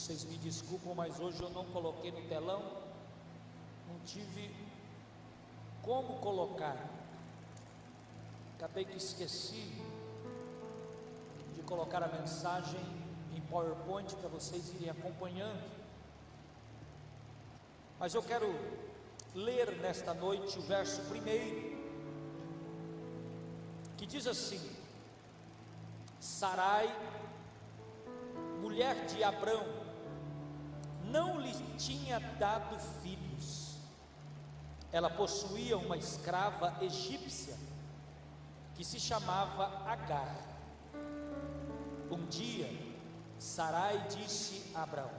Vocês me desculpam, mas hoje eu não coloquei no telão, não tive como colocar. Acabei que esqueci de colocar a mensagem em PowerPoint para vocês irem acompanhando. Mas eu quero ler nesta noite o verso primeiro, que diz assim: Sarai, mulher de Abrão, não lhe tinha dado filhos. Ela possuía uma escrava egípcia que se chamava Agar. Um dia, Sarai disse a Abraão: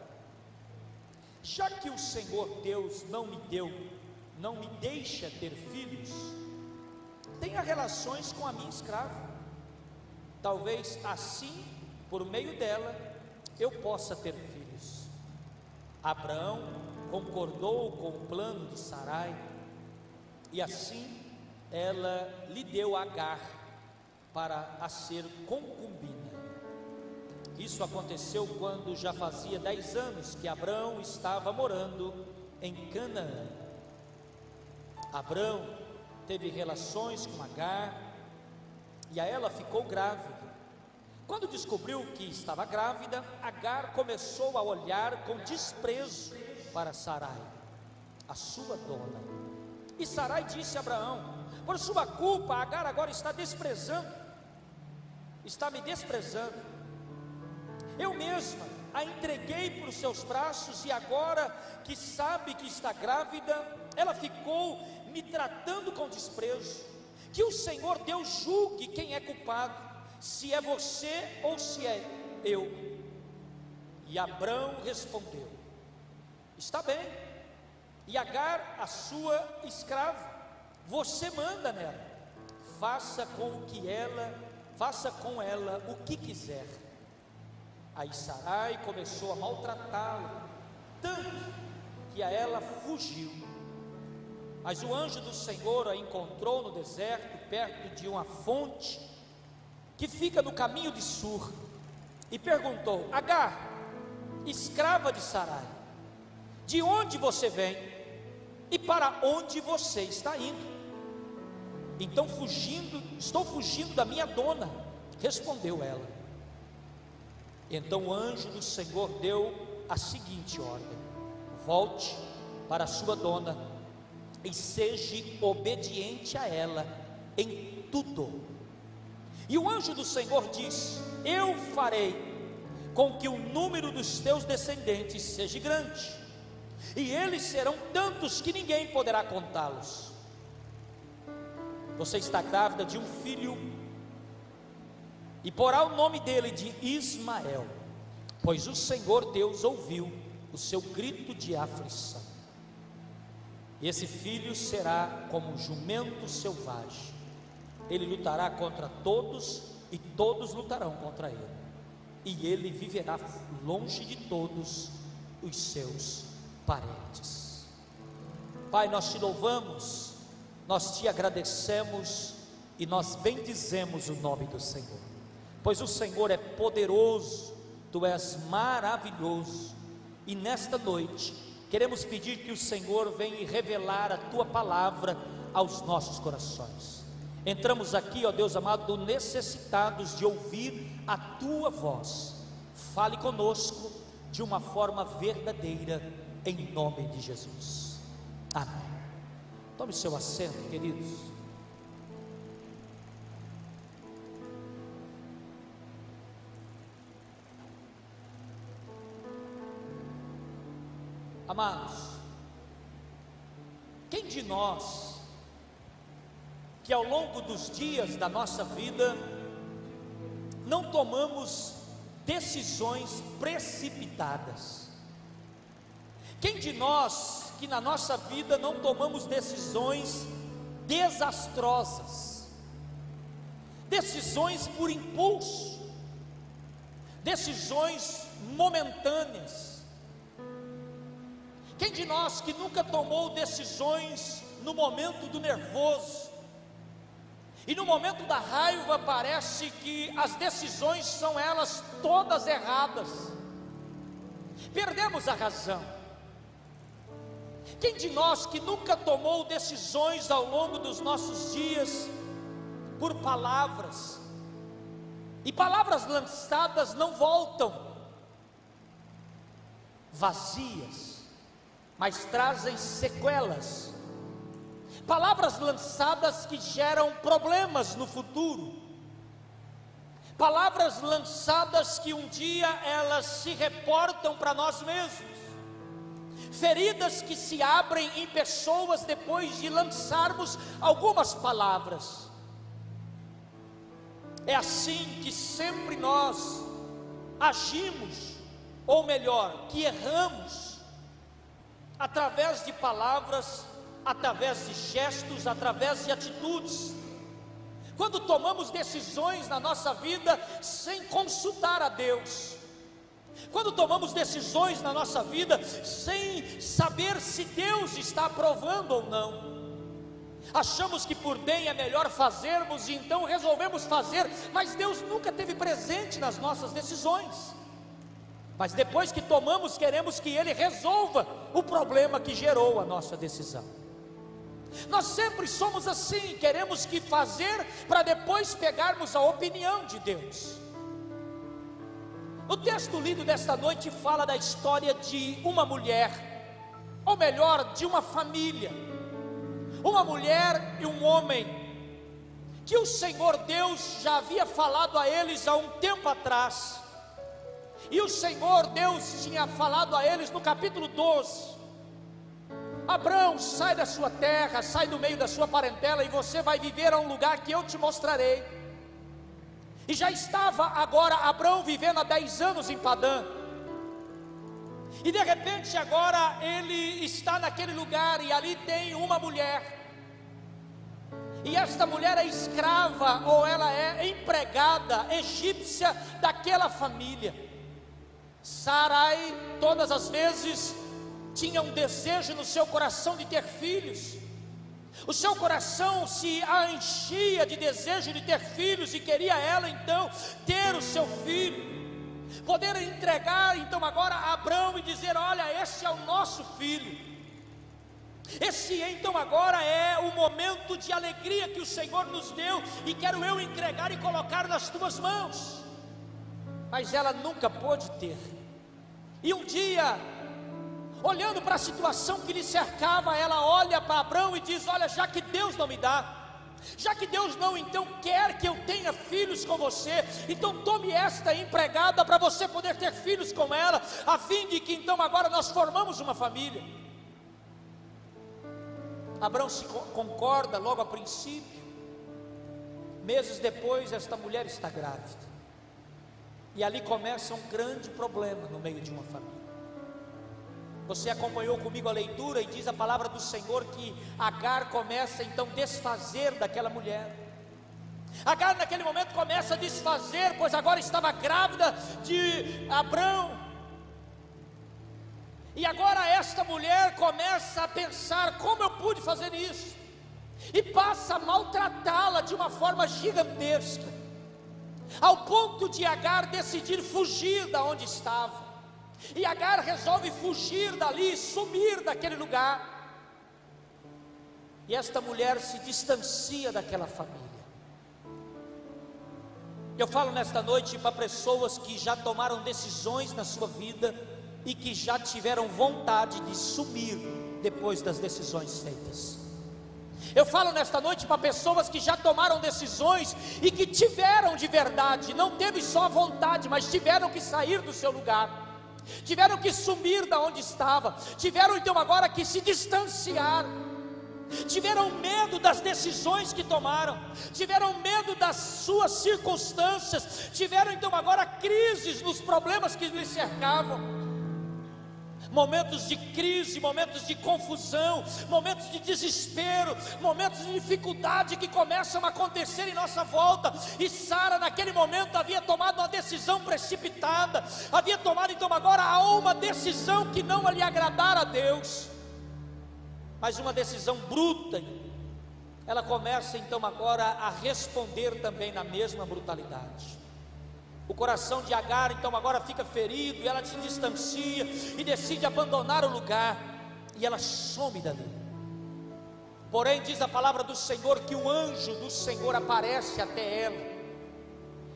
Já que o Senhor Deus não me deu, não me deixa ter filhos, tenha relações com a minha escrava. Talvez assim, por meio dela, eu possa ter. Abraão concordou com o plano de Sarai, e assim ela lhe deu Agar para a ser concubina. Isso aconteceu quando já fazia dez anos que Abraão estava morando em Canaã. Abraão teve relações com Agar e a ela ficou grávida. Quando descobriu que estava grávida, Agar começou a olhar com desprezo para Sarai, a sua dona. E Sarai disse a Abraão: por sua culpa, Agar agora está desprezando, está me desprezando. Eu mesma a entreguei para os seus braços e agora que sabe que está grávida, ela ficou me tratando com desprezo. Que o Senhor Deus julgue quem é culpado, se é você ou se é eu. E Abraão respondeu: Está bem. E Agar, a sua escrava, você manda nela. Faça com que ela, faça com ela o que quiser. Aí Sarai começou a maltratá-la, tanto que a ela fugiu. Mas o anjo do Senhor a encontrou no deserto, perto de uma fonte que fica no caminho de Sur, e perguntou: Agar, escrava de Sarai, de onde você vem e para onde você está indo? Então, fugindo, estou fugindo da minha dona, respondeu ela. Então o anjo do Senhor deu a seguinte ordem: volte para sua dona e seja obediente a ela em tudo. E o anjo do Senhor disse: Eu farei com que o número dos teus descendentes seja grande, e eles serão tantos que ninguém poderá contá-los. Você está grávida de um filho e porá o nome dele de Ismael, pois o Senhor Deus ouviu o seu grito de aflição. Esse filho será como um jumento selvagem. Ele lutará contra todos e todos lutarão contra ele. E ele viverá longe de todos os seus parentes. Pai, nós te louvamos nós te agradecemos e nós bendizemos o nome do Senhor, pois o Senhor é poderoso, tu és maravilhoso, e nesta noite queremos pedir que o Senhor venha revelar a tua palavra aos nossos corações. Entramos aqui, ó Deus amado, necessitados de ouvir a tua voz. Fale conosco de uma forma verdadeira, em nome de Jesus. Amém. Tome seu assento, queridos. Amados, quem de nós que ao longo dos dias da nossa vida não tomamos decisões precipitadas? Quem de nós que na nossa vida não tomamos decisões desastrosas, decisões por impulso, decisões momentâneas. Quem de nós que nunca tomou decisões no momento do nervoso, e no momento da raiva parece que as decisões são elas todas erradas. perdemos a razão. Quem de nós que nunca tomou decisões ao longo dos nossos dias por palavras, e palavras lançadas não voltam vazias, mas trazem sequelas. Palavras lançadas que geram problemas no futuro. Palavras lançadas que um dia elas se reportam para nós mesmos. Feridas que se abrem em pessoas depois de lançarmos algumas palavras. É assim que sempre nós agimos, ou melhor, que erramos, através de palavras, através de gestos, através de atitudes. Quando tomamos decisões na nossa vida sem consultar a Deus, quando tomamos decisões na nossa vida sem saber se Deus está aprovando ou não, achamos que por bem é melhor fazermos e então resolvemos fazer, mas Deus nunca teve presente nas nossas decisões. Mas depois que tomamos, queremos que Ele resolva o problema que gerou a nossa decisão. Nós sempre somos assim, queremos que fazer para depois pegarmos a opinião de Deus. O texto lido desta noite fala da história de uma mulher, ou melhor, de uma família. Uma mulher e um homem, que o Senhor Deus já havia falado a eles há um tempo atrás, e o Senhor Deus tinha falado a eles no capítulo 12: Abraão, sai da sua terra, sai do meio da sua parentela, e você vai viver a um lugar que eu te mostrarei. E já estava agora Abraão vivendo há 10 anos em Padã. E de repente agora ele está naquele lugar e ali tem uma mulher. E esta mulher é escrava ou ela é empregada egípcia daquela família. Sarai todas as vezes tinha um desejo no seu coração de ter filhos. O seu coração se enchia de desejo de ter filhos e queria ela então ter o seu filho poder entregar então agora a Abraão e dizer: Olha, esse é o nosso filho. Esse então agora é o momento de alegria que o Senhor nos deu e quero eu entregar e colocar nas tuas mãos. Mas ela nunca pôde ter. E um dia, olhando para a situação que lhe cercava, ela olha para Abraão e diz: Olha, já que Deus não me dá, já que Deus não então quer que eu tenha filhos com você, então tome esta empregada para você poder ter filhos com ela, a fim de que então agora nós formamos uma família. Abraão se concorda logo a princípio. Meses depois, esta mulher está grávida. E ali começa um grande problema no meio de uma família. Você acompanhou comigo a leitura e diz a palavra do Senhor que Agar começa então a desfazer daquela mulher. Agar naquele momento começa a desfazer, pois agora estava grávida de Abrão. E agora esta mulher começa a pensar: como eu pude fazer isso? E passa a maltratá-la de uma forma gigantesca, ao ponto de Agar decidir fugir da onde estava. E Agar resolve fugir dali, sumir daquele lugar. E esta mulher se distancia daquela família. Eu falo nesta noite para pessoas que já tomaram decisões na sua vida e que já tiveram vontade de sumir depois das decisões feitas. Eu falo nesta noite para pessoas que já tomaram decisões e que tiveram de verdade, não teve só vontade, mas tiveram que sair do seu lugar tiveram que sumir da onde estava, tiveram então agora que se distanciar, tiveram medo das decisões que tomaram, tiveram medo das suas circunstâncias, tiveram então agora crises nos problemas que lhes cercavam momentos de crise, momentos de confusão, momentos de desespero, momentos de dificuldade que começam a acontecer em nossa volta. E Sara, naquele momento, havia tomado uma decisão precipitada, havia tomado então agora uma decisão que não lhe agradara a Deus, mas uma decisão bruta. Ela começa então agora a responder também na mesma brutalidade. O coração de Agar então agora fica ferido e ela se distancia e decide abandonar o lugar e ela some dali. Porém, diz a palavra do Senhor que o anjo do Senhor aparece até ela.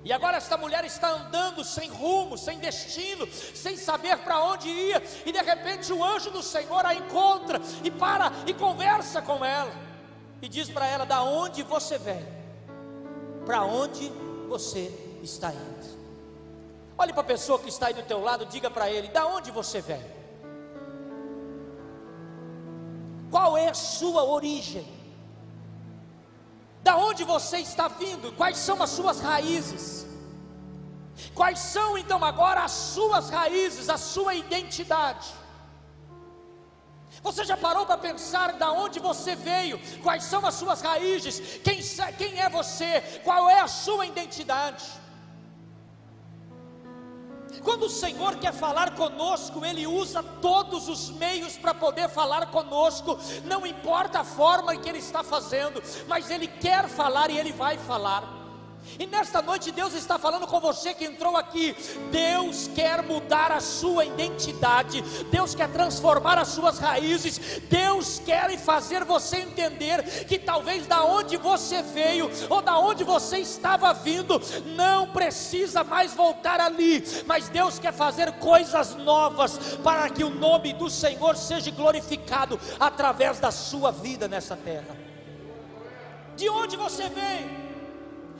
E agora esta mulher está andando sem rumo, sem destino, sem saber para onde ia, e de repente o anjo do Senhor a encontra e para e conversa com ela. E diz para ela: "Da onde você vem? Para onde você está indo?" Olhe para a pessoa que está aí do teu lado, diga para ele: da onde você vem? Qual é a sua origem? Da onde você está vindo? Quais são as suas raízes? Quais são então agora as suas raízes, a sua identidade? Você já parou para pensar da onde você veio? Quais são as suas raízes? Quem, quem é você? Qual é a sua identidade? Quando o Senhor quer falar conosco, Ele usa todos os meios para poder falar conosco, não importa a forma que Ele está fazendo, mas Ele quer falar e Ele vai falar. E nesta noite Deus está falando com você que entrou aqui. Deus quer mudar a sua identidade. Deus quer transformar as suas raízes. Deus quer fazer você entender que talvez da onde você veio ou da onde você estava vindo não precisa mais voltar ali, mas Deus quer fazer coisas novas para que o nome do Senhor seja glorificado através da sua vida nessa terra. De onde você veio?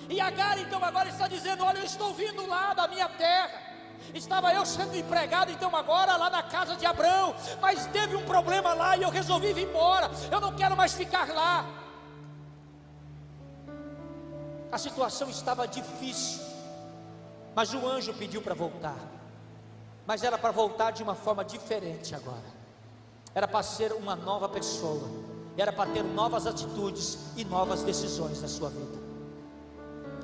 E Agar então agora está dizendo: Olha, eu estou vindo lá da minha terra. Estava eu sendo empregado então agora lá na casa de Abraão, mas teve um problema lá e eu resolvi vir embora. Eu não quero mais ficar lá. A situação estava difícil, mas o anjo pediu para voltar. Mas era para voltar de uma forma diferente agora. Era para ser uma nova pessoa. Era para ter novas atitudes e novas decisões na sua vida.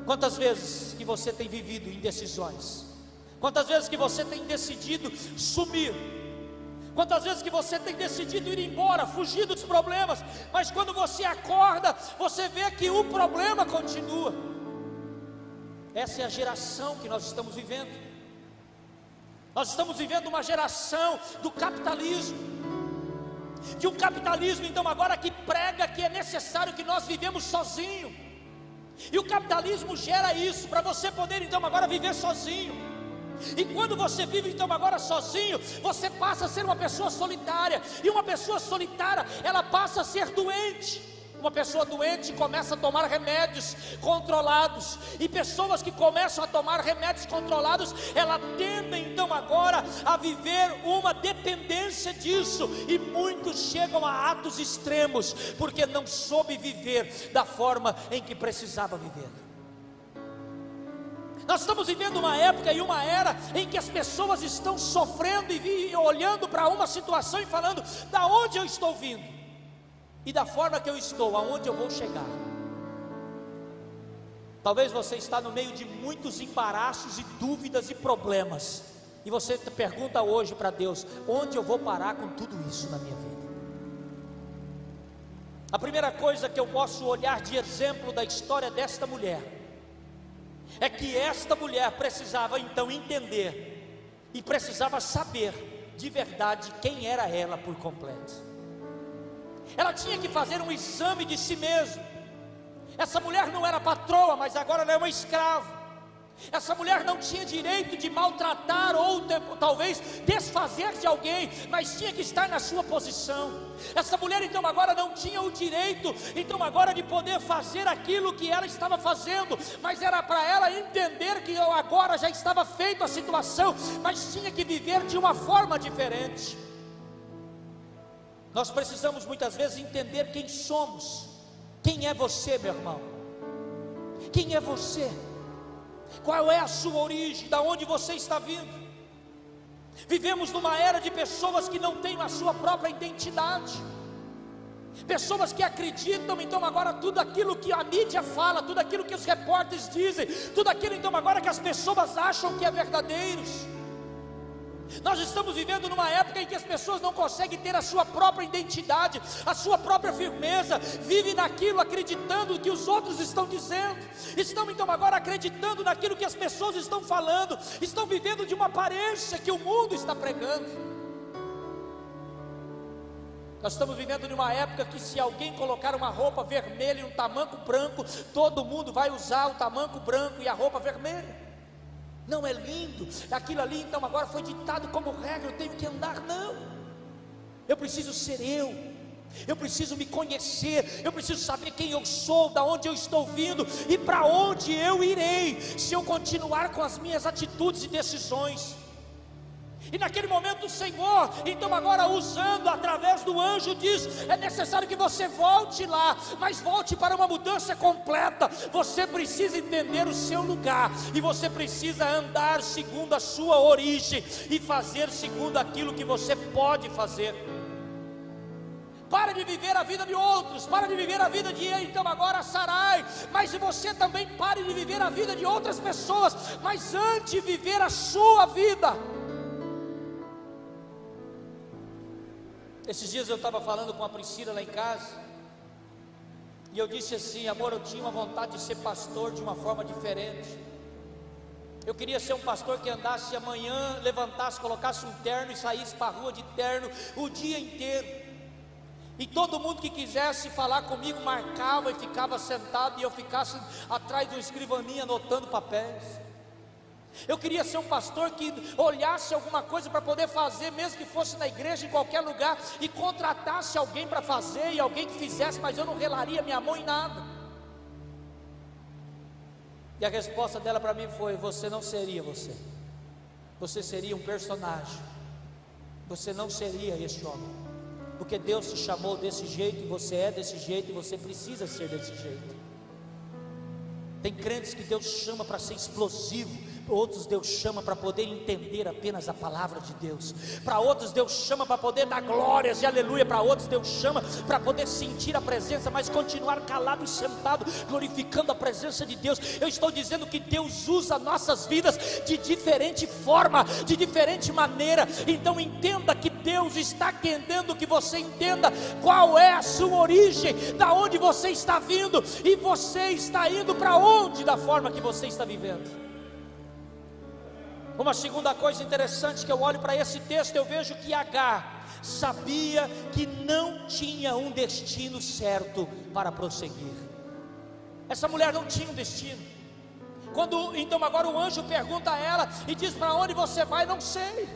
Quantas vezes que você tem vivido indecisões? Quantas vezes que você tem decidido sumir? Quantas vezes que você tem decidido ir embora, fugir dos problemas, mas quando você acorda, você vê que o problema continua. Essa é a geração que nós estamos vivendo. Nós estamos vivendo uma geração do capitalismo. De um capitalismo, então, agora que prega que é necessário que nós vivemos sozinhos e o capitalismo gera isso, para você poder então agora viver sozinho. E quando você vive então agora sozinho, você passa a ser uma pessoa solitária. E uma pessoa solitária, ela passa a ser doente. Uma pessoa doente começa a tomar remédios controlados, e pessoas que começam a tomar remédios controlados, ela tendem então agora a viver uma dependência disso, e muitos chegam a atos extremos, porque não soube viver da forma em que precisava viver. Nós estamos vivendo uma época e uma era em que as pessoas estão sofrendo e olhando para uma situação e falando: da onde eu estou vindo? E da forma que eu estou, aonde eu vou chegar. Talvez você está no meio de muitos embaraços e dúvidas e problemas. E você pergunta hoje para Deus: onde eu vou parar com tudo isso na minha vida? A primeira coisa que eu posso olhar de exemplo da história desta mulher é que esta mulher precisava então entender e precisava saber de verdade quem era ela por completo. Ela tinha que fazer um exame de si mesma. Essa mulher não era patroa, mas agora ela é uma escrava. Essa mulher não tinha direito de maltratar ou talvez desfazer de alguém, mas tinha que estar na sua posição. Essa mulher então agora não tinha o direito, então agora de poder fazer aquilo que ela estava fazendo, mas era para ela entender que agora já estava feita a situação, mas tinha que viver de uma forma diferente. Nós precisamos muitas vezes entender quem somos. Quem é você, meu irmão? Quem é você? Qual é a sua origem? Da onde você está vindo? Vivemos numa era de pessoas que não têm a sua própria identidade. Pessoas que acreditam, então agora tudo aquilo que a mídia fala, tudo aquilo que os repórteres dizem, tudo aquilo então agora que as pessoas acham que é verdadeiros. Nós estamos vivendo numa época em que as pessoas não conseguem ter a sua própria identidade, a sua própria firmeza, vivem naquilo acreditando que os outros estão dizendo, estão então agora acreditando naquilo que as pessoas estão falando, estão vivendo de uma aparência que o mundo está pregando. Nós estamos vivendo numa época que se alguém colocar uma roupa vermelha e um tamanco branco, todo mundo vai usar o tamanco branco e a roupa vermelha. Não é lindo, aquilo ali então agora foi ditado como regra, eu tenho que andar, não. Eu preciso ser eu. Eu preciso me conhecer, eu preciso saber quem eu sou, da onde eu estou vindo e para onde eu irei, se eu continuar com as minhas atitudes e decisões. E naquele momento o Senhor, então agora usando através do anjo, diz: é necessário que você volte lá, mas volte para uma mudança completa. Você precisa entender o seu lugar, e você precisa andar segundo a sua origem e fazer segundo aquilo que você pode fazer. Para de viver a vida de outros, para de viver a vida de então agora Sarai, mas você também pare de viver a vida de outras pessoas, mas antes de viver a sua vida. Esses dias eu estava falando com a Priscila lá em casa, e eu disse assim: amor, eu tinha uma vontade de ser pastor de uma forma diferente. Eu queria ser um pastor que andasse amanhã, levantasse, colocasse um terno e saísse para a rua de terno o dia inteiro. E todo mundo que quisesse falar comigo marcava e ficava sentado, e eu ficasse atrás de uma escrivaninha anotando papéis. Eu queria ser um pastor que olhasse alguma coisa para poder fazer, mesmo que fosse na igreja, em qualquer lugar, e contratasse alguém para fazer, e alguém que fizesse, mas eu não relaria minha mão em nada. E a resposta dela para mim foi: Você não seria você, você seria um personagem, você não seria este homem, porque Deus te chamou desse jeito, e você é desse jeito, e você precisa ser desse jeito. Tem crentes que Deus chama para ser explosivo, outros Deus chama para poder entender apenas a palavra de Deus, para outros Deus chama para poder dar glórias e aleluia, para outros Deus chama para poder sentir a presença, mas continuar calado e sentado, glorificando a presença de Deus. Eu estou dizendo que Deus usa nossas vidas de diferente forma, de diferente maneira, então entenda que Deus está querendo que você entenda qual é a sua origem, da onde você está vindo e você está indo para onde da forma que você está vivendo. Uma segunda coisa interessante que eu olho para esse texto, eu vejo que Agar sabia que não tinha um destino certo para prosseguir. Essa mulher não tinha um destino. Quando então agora o anjo pergunta a ela e diz para onde você vai, não sei.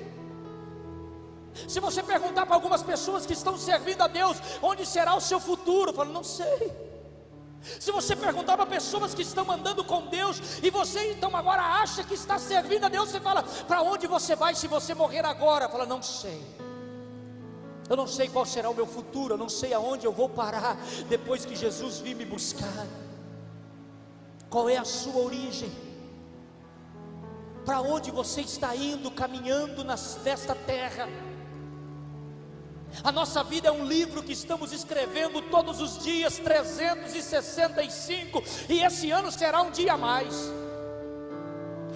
Se você perguntar para algumas pessoas que estão servindo a Deus, onde será o seu futuro, fala, não sei. Se você perguntar para pessoas que estão andando com Deus e você então agora acha que está servindo a Deus, você fala: para onde você vai se você morrer agora? Fala: não sei. Eu não sei qual será o meu futuro, eu não sei aonde eu vou parar depois que Jesus vir me buscar. Qual é a sua origem? Para onde você está indo, caminhando nesta terra? A nossa vida é um livro que estamos escrevendo todos os dias, 365, e esse ano será um dia a mais.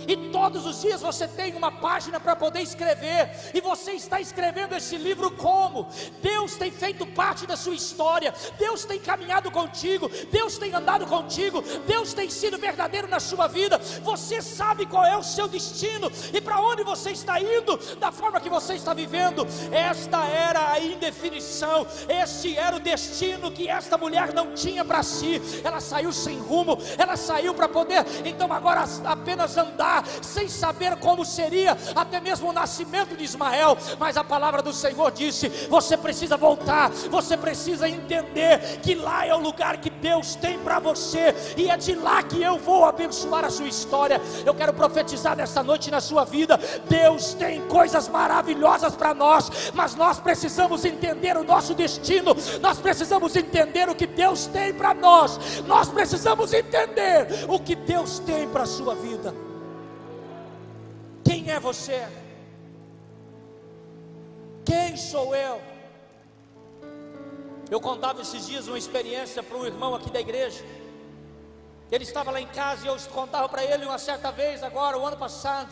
E todos os dias você tem uma página para poder escrever, e você está escrevendo esse livro como? Deus tem feito parte da sua história, Deus tem caminhado contigo, Deus tem andado contigo, Deus tem sido verdadeiro na sua vida. Você sabe qual é o seu destino e para onde você está indo, da forma que você está vivendo. Esta era a indefinição, este era o destino que esta mulher não tinha para si. Ela saiu sem rumo, ela saiu para poder, então agora apenas andar sem saber como seria até mesmo o nascimento de Ismael, mas a palavra do Senhor disse: você precisa voltar, você precisa entender que lá é o lugar que Deus tem para você, e é de lá que eu vou abençoar a sua história. Eu quero profetizar nessa noite na sua vida: Deus tem coisas maravilhosas para nós, mas nós precisamos entender o nosso destino, nós precisamos entender o que Deus tem para nós, nós precisamos entender o que Deus tem para a sua vida. Quem é você? Quem sou eu? Eu contava esses dias uma experiência para um irmão aqui da igreja. Ele estava lá em casa e eu contava para ele uma certa vez, agora, o ano passado.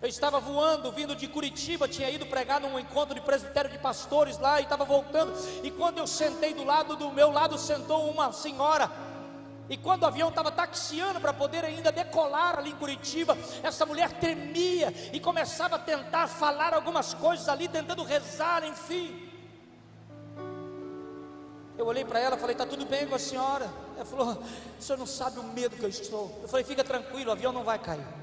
Eu estava voando, vindo de Curitiba, tinha ido pregar num encontro de presbitério de pastores lá e estava voltando. E quando eu sentei do lado do meu lado, sentou uma senhora. E quando o avião estava taxiando para poder ainda decolar ali em Curitiba, essa mulher tremia e começava a tentar falar algumas coisas ali, tentando rezar, enfim. Eu olhei para ela, falei: "Tá tudo bem com a senhora?" Ela falou: "O senhor não sabe o medo que eu estou." Eu falei: "Fica tranquilo, o avião não vai cair."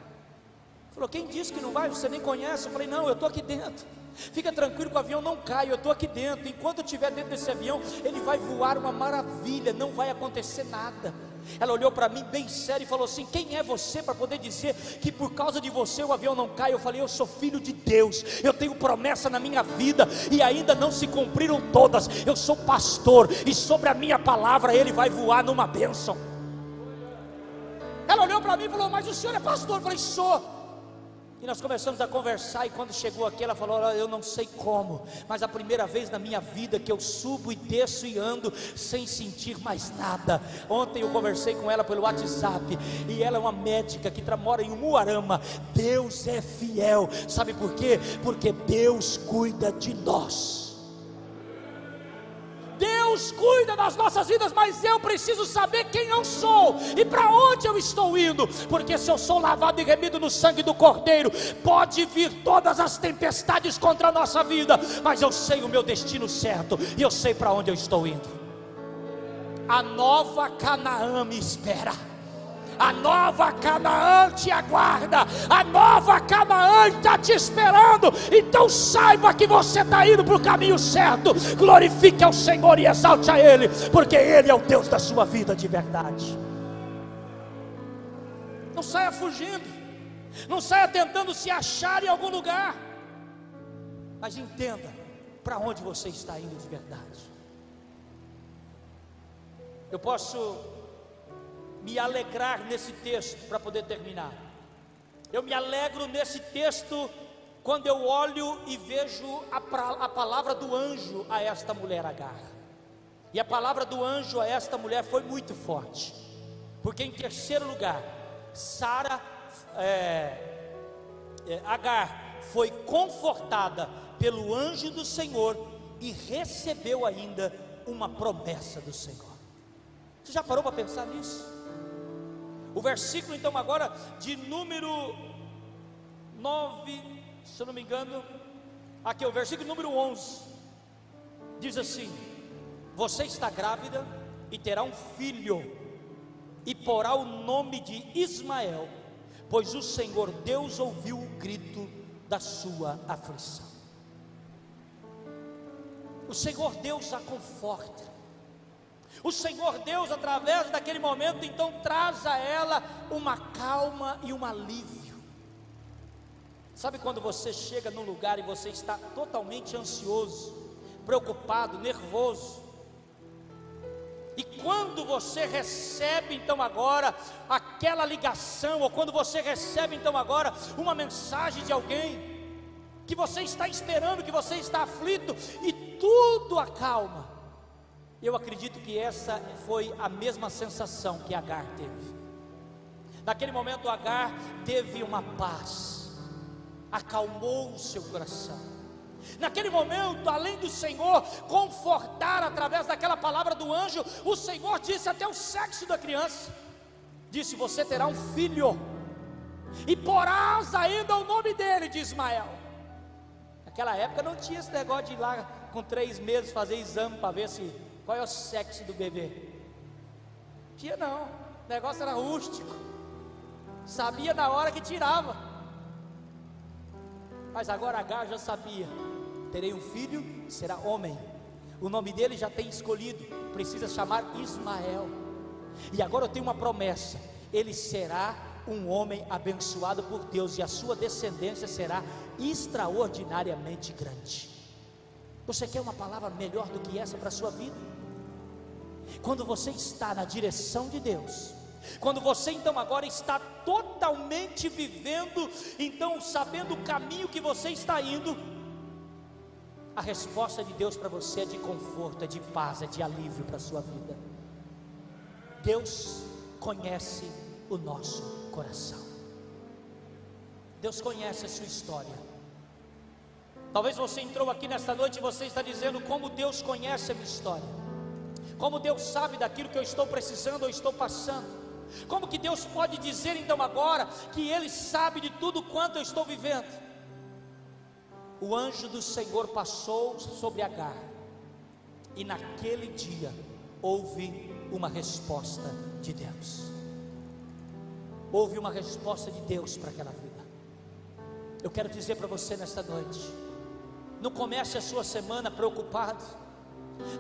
Falou, quem disse que não vai? Você nem conhece. Eu falei, não, eu estou aqui dentro. Fica tranquilo que o avião não cai, eu estou aqui dentro. Enquanto eu estiver dentro desse avião, ele vai voar uma maravilha, não vai acontecer nada. Ela olhou para mim bem sério e falou assim: Quem é você para poder dizer que por causa de você o avião não cai? Eu falei: Eu sou filho de Deus, eu tenho promessa na minha vida e ainda não se cumpriram todas. Eu sou pastor e sobre a minha palavra ele vai voar numa bênção. Ela olhou para mim e falou: Mas o senhor é pastor? Eu falei: Sou. E nós começamos a conversar, e quando chegou aqui, ela falou: Eu não sei como, mas a primeira vez na minha vida que eu subo e desço e ando sem sentir mais nada. Ontem eu conversei com ela pelo WhatsApp, e ela é uma médica que mora em Umuarama. Deus é fiel, sabe por quê? Porque Deus cuida de nós. Deus cuida das nossas vidas, mas eu preciso saber quem eu sou e para onde eu estou indo, porque se eu sou lavado e remido no sangue do Cordeiro, pode vir todas as tempestades contra a nossa vida, mas eu sei o meu destino certo e eu sei para onde eu estou indo. A nova Canaã me espera a nova Canaã te aguarda, a nova Canaã está te esperando. Então saiba que você está indo para o caminho certo. Glorifique ao Senhor e exalte a Ele, porque Ele é o Deus da sua vida de verdade. Não saia fugindo, não saia tentando se achar em algum lugar, mas entenda para onde você está indo de verdade. Eu posso me alegrar nesse texto para poder terminar. Eu me alegro nesse texto quando eu olho e vejo a, a palavra do anjo a esta mulher Agar. E a palavra do anjo a esta mulher foi muito forte, porque em terceiro lugar, Sara, é, é, Agar, foi confortada pelo anjo do Senhor e recebeu ainda uma promessa do Senhor. Você já parou para pensar nisso? O versículo, então, agora de número 9, se eu não me engano, aqui, o versículo número 11, diz assim: Você está grávida e terá um filho, e porá o nome de Ismael, pois o Senhor Deus ouviu o grito da sua aflição. O Senhor Deus a conforta. O Senhor Deus, através daquele momento, então traz a ela uma calma e um alívio. Sabe quando você chega num lugar e você está totalmente ansioso, preocupado, nervoso, e quando você recebe então agora aquela ligação, ou quando você recebe então agora uma mensagem de alguém, que você está esperando, que você está aflito, e tudo acalma, eu acredito que essa foi a mesma sensação que Agar teve. Naquele momento, Agar teve uma paz, acalmou o seu coração. Naquele momento, além do Senhor confortar através daquela palavra do anjo, o Senhor disse até o sexo da criança: disse, Você terá um filho, e porás ainda o nome dele de Ismael. Naquela época não tinha esse negócio de ir lá com três meses fazer exame para ver se qual é o sexo do bebê? Tinha não, o negócio era rústico, sabia na hora que tirava. Mas agora Agar já sabia: terei um filho, será homem. O nome dele já tem escolhido, precisa chamar Ismael. E agora eu tenho uma promessa: ele será um homem abençoado por Deus, e a sua descendência será extraordinariamente grande. Você quer uma palavra melhor do que essa para a sua vida? Quando você está na direção de Deus, quando você então agora está totalmente vivendo, então sabendo o caminho que você está indo, a resposta de Deus para você é de conforto, é de paz, é de alívio para a sua vida. Deus conhece o nosso coração. Deus conhece a sua história. Talvez você entrou aqui nesta noite e você está dizendo como Deus conhece a minha história. Como Deus sabe daquilo que eu estou precisando ou estou passando. Como que Deus pode dizer então agora que Ele sabe de tudo quanto eu estou vivendo? O anjo do Senhor passou sobre Agar, e naquele dia houve uma resposta de Deus. Houve uma resposta de Deus para aquela vida. Eu quero dizer para você nesta noite: não comece a sua semana preocupado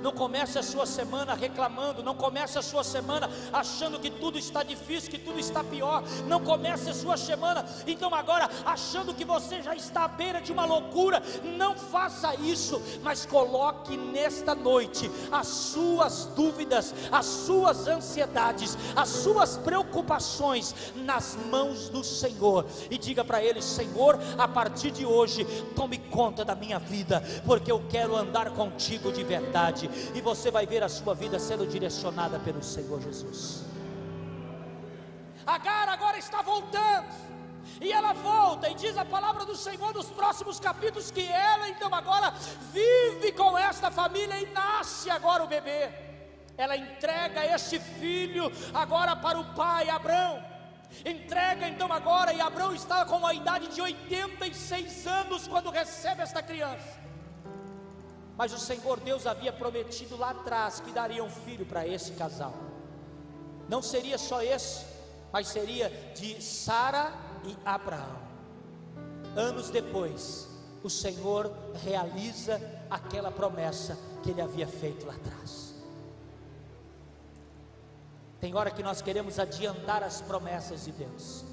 não comece a sua semana reclamando, não comece a sua semana achando que tudo está difícil, que tudo está pior. Não comece a sua semana, então agora achando que você já está à beira de uma loucura. Não faça isso, mas coloque nesta noite as suas dúvidas, as suas ansiedades, as suas preocupações nas mãos do Senhor e diga para ele: Senhor, a partir de hoje, tome conta da minha vida, porque eu quero andar contigo de verdade e você vai ver a sua vida sendo direcionada pelo Senhor Jesus. Agar agora está voltando. E ela volta e diz a palavra do Senhor nos próximos capítulos que ela então agora vive com esta família e nasce agora o bebê. Ela entrega este filho agora para o pai Abraão. Entrega então agora, e Abraão estava com a idade de 86 anos quando recebe esta criança. Mas o Senhor Deus havia prometido lá atrás que daria um filho para esse casal. Não seria só esse, mas seria de Sara e Abraão. Anos depois, o Senhor realiza aquela promessa que ele havia feito lá atrás. Tem hora que nós queremos adiantar as promessas de Deus.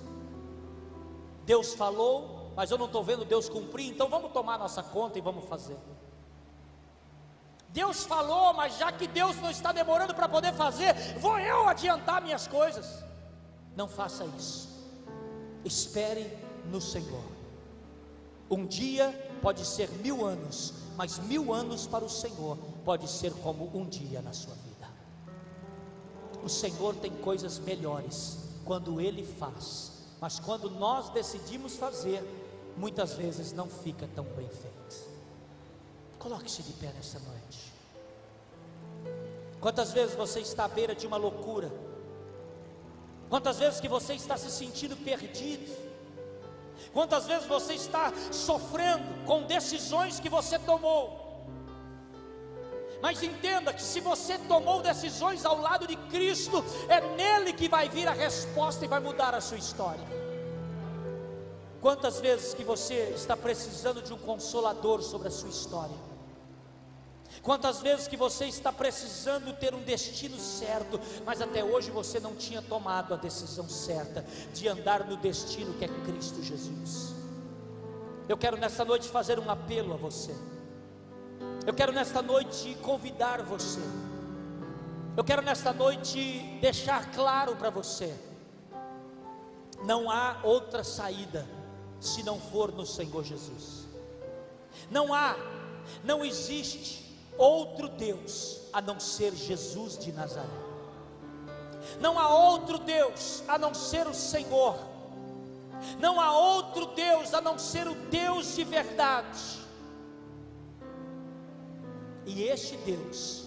Deus falou, mas eu não estou vendo Deus cumprir, então vamos tomar nossa conta e vamos fazer. Deus falou, mas já que Deus não está demorando para poder fazer, vou eu adiantar minhas coisas. Não faça isso. Espere no Senhor. Um dia pode ser mil anos, mas mil anos para o Senhor pode ser como um dia na sua vida. O Senhor tem coisas melhores quando Ele faz, mas quando nós decidimos fazer, muitas vezes não fica tão bem feito. Coloque-se de pé nessa noite. Quantas vezes você está à beira de uma loucura? Quantas vezes que você está se sentindo perdido? Quantas vezes você está sofrendo com decisões que você tomou? Mas entenda que se você tomou decisões ao lado de Cristo, é nele que vai vir a resposta e vai mudar a sua história. Quantas vezes que você está precisando de um consolador sobre a sua história? Quantas vezes que você está precisando ter um destino certo, mas até hoje você não tinha tomado a decisão certa de andar no destino que é Cristo Jesus. Eu quero nesta noite fazer um apelo a você. Eu quero nesta noite convidar você. Eu quero nesta noite deixar claro para você: não há outra saída se não for no Senhor Jesus. Não há, não existe outro Deus a não ser Jesus de Nazaré. Não há outro Deus a não ser o Senhor. Não há outro Deus a não ser o Deus de verdade. E este Deus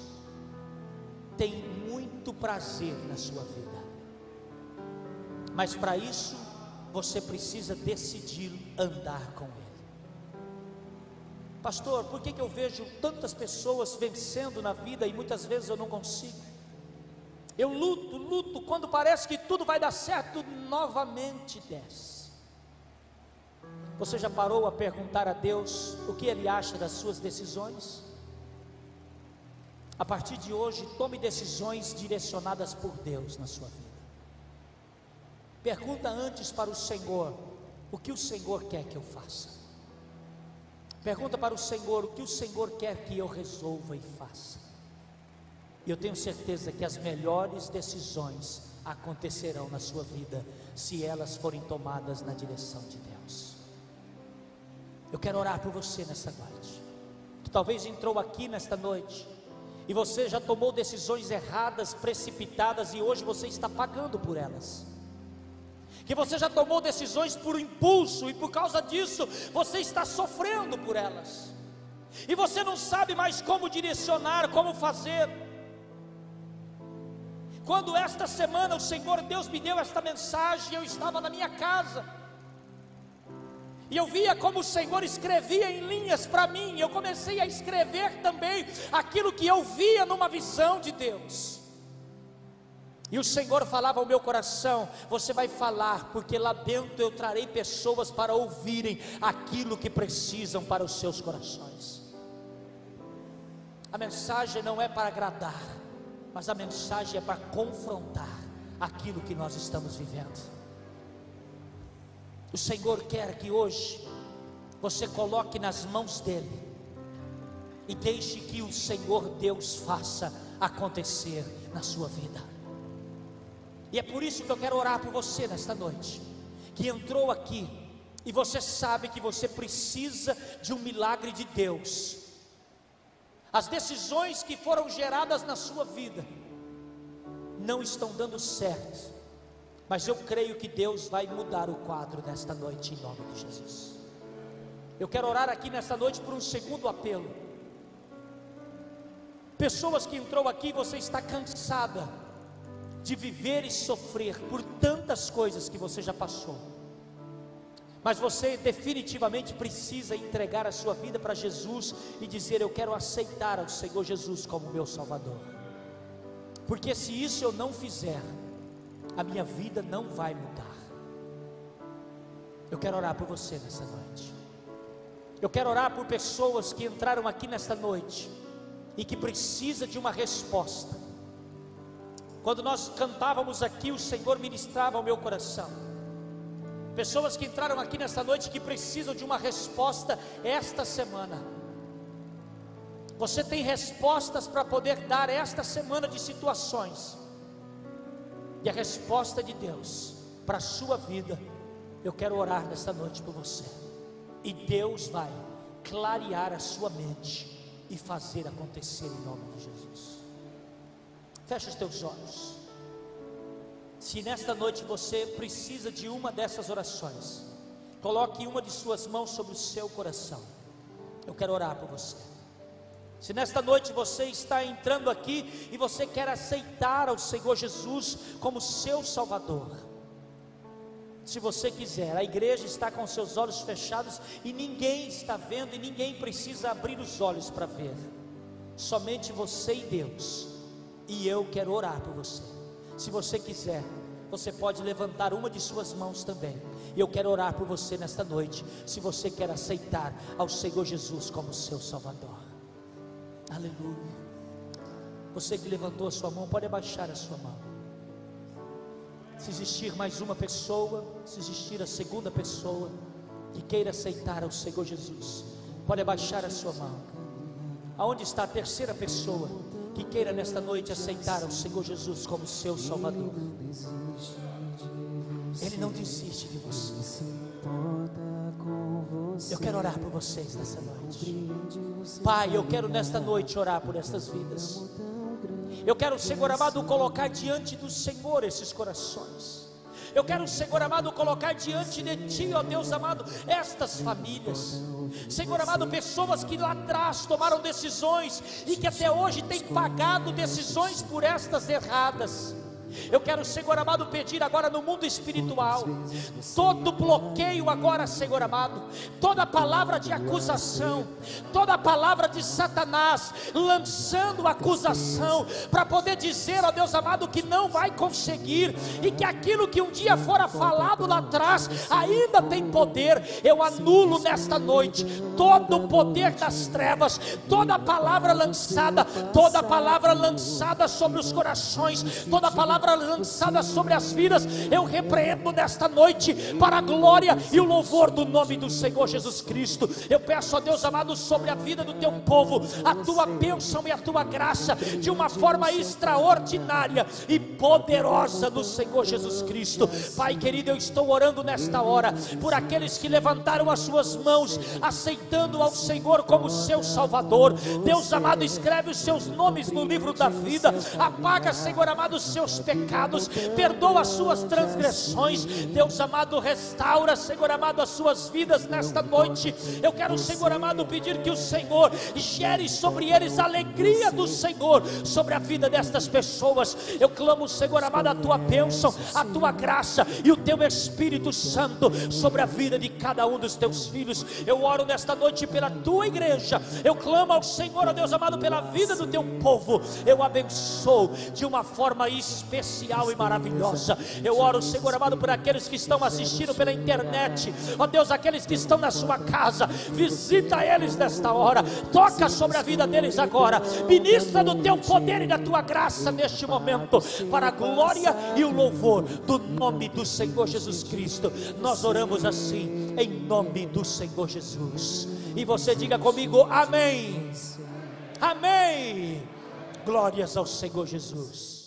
tem muito prazer na sua vida. Mas para isso, você precisa decidir andar com Ele. Pastor, por que, que eu vejo tantas pessoas vencendo na vida e muitas vezes eu não consigo? Eu luto, luto, quando parece que tudo vai dar certo, novamente desce. Você já parou a perguntar a Deus o que Ele acha das suas decisões? A partir de hoje, tome decisões direcionadas por Deus na sua vida. Pergunta antes para o Senhor: o que o Senhor quer que eu faça? Pergunta para o Senhor o que o Senhor quer que eu resolva e faça. E eu tenho certeza que as melhores decisões acontecerão na sua vida se elas forem tomadas na direção de Deus. Eu quero orar por você nessa noite. Que talvez entrou aqui nesta noite e você já tomou decisões erradas, precipitadas e hoje você está pagando por elas que você já tomou decisões por impulso e por causa disso você está sofrendo por elas, e você não sabe mais como direcionar, como fazer. Quando esta semana o Senhor Deus me deu esta mensagem, eu estava na minha casa, e eu via como o Senhor escrevia em linhas para mim, eu comecei a escrever também aquilo que eu via numa visão de Deus. E o Senhor falava ao meu coração: Você vai falar, porque lá dentro eu trarei pessoas para ouvirem aquilo que precisam para os seus corações. A mensagem não é para agradar, mas a mensagem é para confrontar aquilo que nós estamos vivendo. O Senhor quer que hoje você coloque nas mãos dEle e deixe que o Senhor Deus faça acontecer na sua vida. E é por isso que eu quero orar por você nesta noite, que entrou aqui e você sabe que você precisa de um milagre de Deus. As decisões que foram geradas na sua vida não estão dando certo mas eu creio que Deus vai mudar o quadro nesta noite, em nome de Jesus. Eu quero orar aqui nesta noite por um segundo apelo. Pessoas que entrou aqui, você está cansada de viver e sofrer por tantas coisas que você já passou. Mas você definitivamente precisa entregar a sua vida para Jesus e dizer: Eu quero aceitar o Senhor Jesus como meu Salvador. Porque se isso eu não fizer, a minha vida não vai mudar. Eu quero orar por você nessa noite. Eu quero orar por pessoas que entraram aqui nesta noite e que precisa de uma resposta. Quando nós cantávamos aqui, o Senhor ministrava ao meu coração. Pessoas que entraram aqui nesta noite que precisam de uma resposta esta semana. Você tem respostas para poder dar esta semana de situações e a resposta de Deus para a sua vida, eu quero orar nesta noite por você. E Deus vai clarear a sua mente e fazer acontecer em nome de Jesus. Feche os teus olhos. Se nesta noite você precisa de uma dessas orações, coloque uma de suas mãos sobre o seu coração. Eu quero orar por você. Se nesta noite você está entrando aqui e você quer aceitar ao Senhor Jesus como seu Salvador, se você quiser, a igreja está com seus olhos fechados e ninguém está vendo e ninguém precisa abrir os olhos para ver, somente você e Deus, e eu quero orar por você. Se você quiser, você pode levantar uma de suas mãos também. E eu quero orar por você nesta noite, se você quer aceitar ao Senhor Jesus como seu Salvador. Aleluia. Você que levantou a sua mão, pode abaixar a sua mão. Se existir mais uma pessoa, se existir a segunda pessoa que queira aceitar ao Senhor Jesus, pode abaixar a sua mão. Aonde está a terceira pessoa que queira nesta noite aceitar ao Senhor Jesus como seu Salvador? Ele não desiste de você. Eu quero orar por vocês nessa noite. Pai, eu quero nesta noite orar por estas vidas. Eu quero, Senhor amado, colocar diante do Senhor esses corações. Eu quero, Senhor amado, colocar diante de Ti, ó Deus amado, estas famílias. Senhor amado, pessoas que lá atrás tomaram decisões e que até hoje têm pagado decisões por estas erradas. Eu quero, Senhor amado, pedir agora no mundo espiritual, todo bloqueio agora, Senhor amado, toda palavra de acusação, toda palavra de Satanás, lançando acusação, para poder dizer, ó Deus amado, que não vai conseguir, e que aquilo que um dia fora falado lá atrás, ainda tem poder, eu anulo nesta noite todo o poder das trevas, toda palavra lançada, toda palavra lançada sobre os corações, toda palavra palavra lançada sobre as vidas, eu repreendo nesta noite para a glória e o louvor do nome do Senhor Jesus Cristo. Eu peço a Deus amado sobre a vida do teu povo, a tua bênção e a tua graça de uma forma extraordinária e poderosa do Senhor Jesus Cristo. Pai querido, eu estou orando nesta hora por aqueles que levantaram as suas mãos, aceitando ao Senhor como seu Salvador. Deus amado, escreve os seus nomes no livro da vida, apaga, Senhor amado, os seus pecados, perdoa as suas transgressões. Deus amado, restaura, Senhor amado, as suas vidas nesta noite. Eu quero, Senhor amado, pedir que o Senhor gere sobre eles a alegria do Senhor sobre a vida destas pessoas. Eu clamo, Senhor amado, a tua bênção, a tua graça e o teu Espírito Santo sobre a vida de cada um dos teus filhos. Eu oro nesta noite pela tua igreja. Eu clamo ao Senhor, ó Deus amado, pela vida do teu povo. Eu abençoo de uma forma especial e maravilhosa. Eu oro, Senhor amado, por aqueles que estão assistindo pela internet. Ó Deus, aqueles que estão na sua casa, visita eles nesta hora. Toca sobre a vida deles agora. Ministra do teu poder e da tua graça neste momento, para a glória e o louvor do nome do Senhor Jesus Cristo. Nós oramos assim, em nome do Senhor Jesus. E você diga comigo: Amém. Amém. Glórias ao Senhor Jesus.